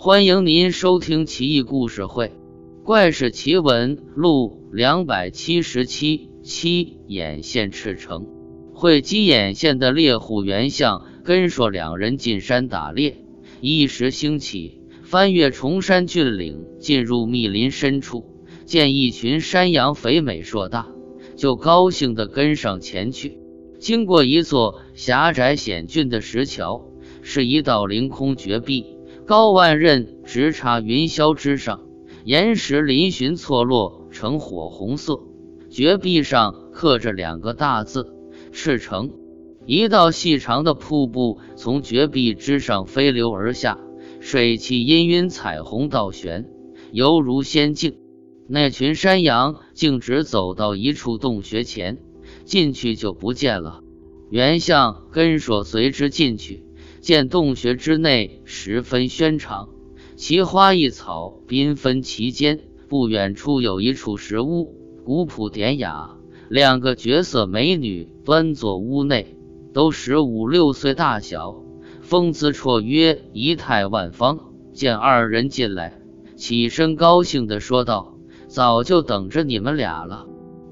欢迎您收听《奇异故事会·怪事奇闻录》两百七十七七眼线赤诚。会稽眼线的猎户袁相跟说两人进山打猎，一时兴起，翻越崇山峻岭，进入密林深处，见一群山羊肥美硕大，就高兴地跟上前去。经过一座狭窄险峻的石桥，是一道凌空绝壁。高万仞，直插云霄之上，岩石嶙峋错落成火红色。绝壁上刻着两个大字“赤诚”。一道细长的瀑布从绝壁之上飞流而下，水汽氤氲，彩虹倒悬，犹如仙境。那群山羊径直走到一处洞穴前，进去就不见了。袁相跟说随之进去。见洞穴之内十分轩敞，奇花异草缤纷其间。不远处有一处石屋，古朴典雅。两个绝色美女端坐屋内，都十五六岁大小，风姿绰约，仪态万方。见二人进来，起身高兴地说道：“早就等着你们俩了。”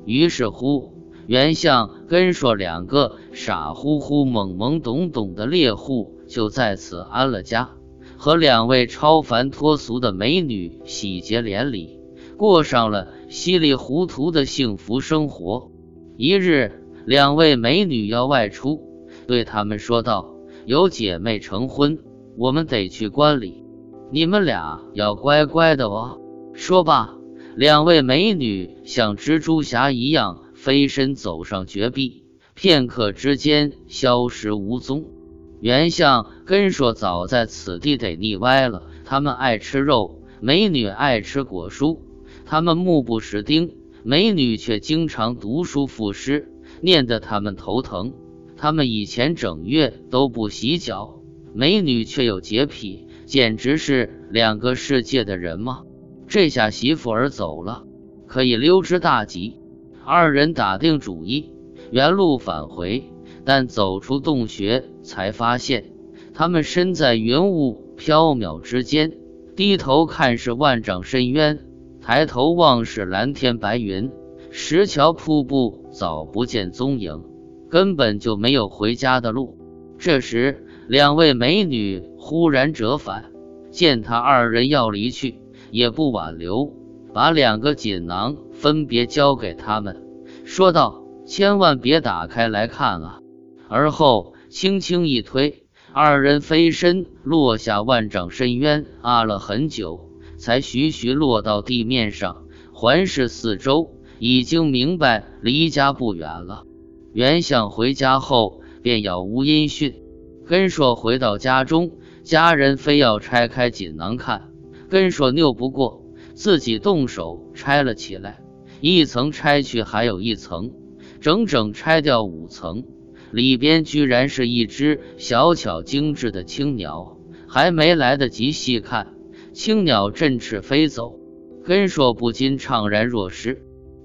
于是乎。袁相跟说两个傻乎乎、懵懵懂懂的猎户就在此安了家，和两位超凡脱俗的美女喜结连理，过上了稀里糊涂的幸福生活。一日，两位美女要外出，对他们说道：“有姐妹成婚，我们得去观礼，你们俩要乖乖的哦。”说罢，两位美女像蜘蛛侠一样。飞身走上绝壁，片刻之间消失无踪。袁相跟说：“早在此地得腻歪了。他们爱吃肉，美女爱吃果蔬。他们目不识丁，美女却经常读书赋诗，念得他们头疼。他们以前整月都不洗脚，美女却有洁癖，简直是两个世界的人吗？这下媳妇儿走了，可以溜之大吉。”二人打定主意，原路返回，但走出洞穴，才发现他们身在云雾飘渺之间，低头看是万丈深渊，抬头望是蓝天白云，石桥瀑布早不见踪影，根本就没有回家的路。这时，两位美女忽然折返，见他二人要离去，也不挽留，把两个锦囊。分别交给他们，说道：“千万别打开来看啊！”而后轻轻一推，二人飞身落下万丈深渊，啊了很久，才徐徐落到地面上。环视四周，已经明白离家不远了。袁相回家后便杳无音讯。根硕回到家中，家人非要拆开锦囊看，根硕拗不过，自己动手拆了起来。一层拆去，还有一层，整整拆掉五层。里边居然是一只小巧精致的青鸟，还没来得及细看，青鸟振翅飞走。根硕不禁怅然若失，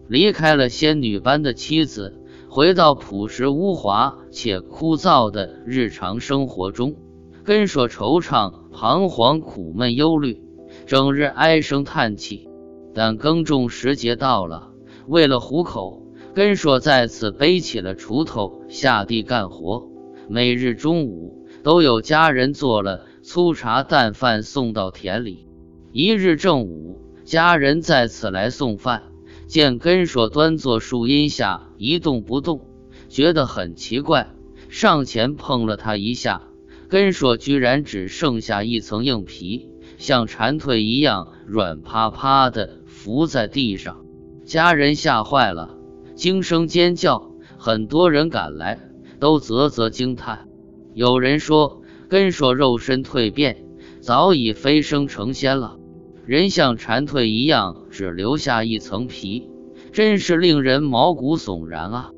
离开了仙女般的妻子，回到朴实无华且枯燥的日常生活中。根硕惆怅、彷徨、苦闷、忧虑，整日唉声叹气。但耕种时节到了，为了糊口，根硕再次背起了锄头下地干活。每日中午都有家人做了粗茶淡饭送到田里。一日正午，家人再次来送饭，见根硕端坐树荫下一动不动，觉得很奇怪，上前碰了他一下，根硕居然只剩下一层硬皮，像蝉蜕一样软趴趴的。伏在地上，家人吓坏了，惊声尖叫。很多人赶来，都啧啧惊叹。有人说，根硕肉身蜕变，早已飞升成仙了。人像蝉蜕一样，只留下一层皮，真是令人毛骨悚然啊！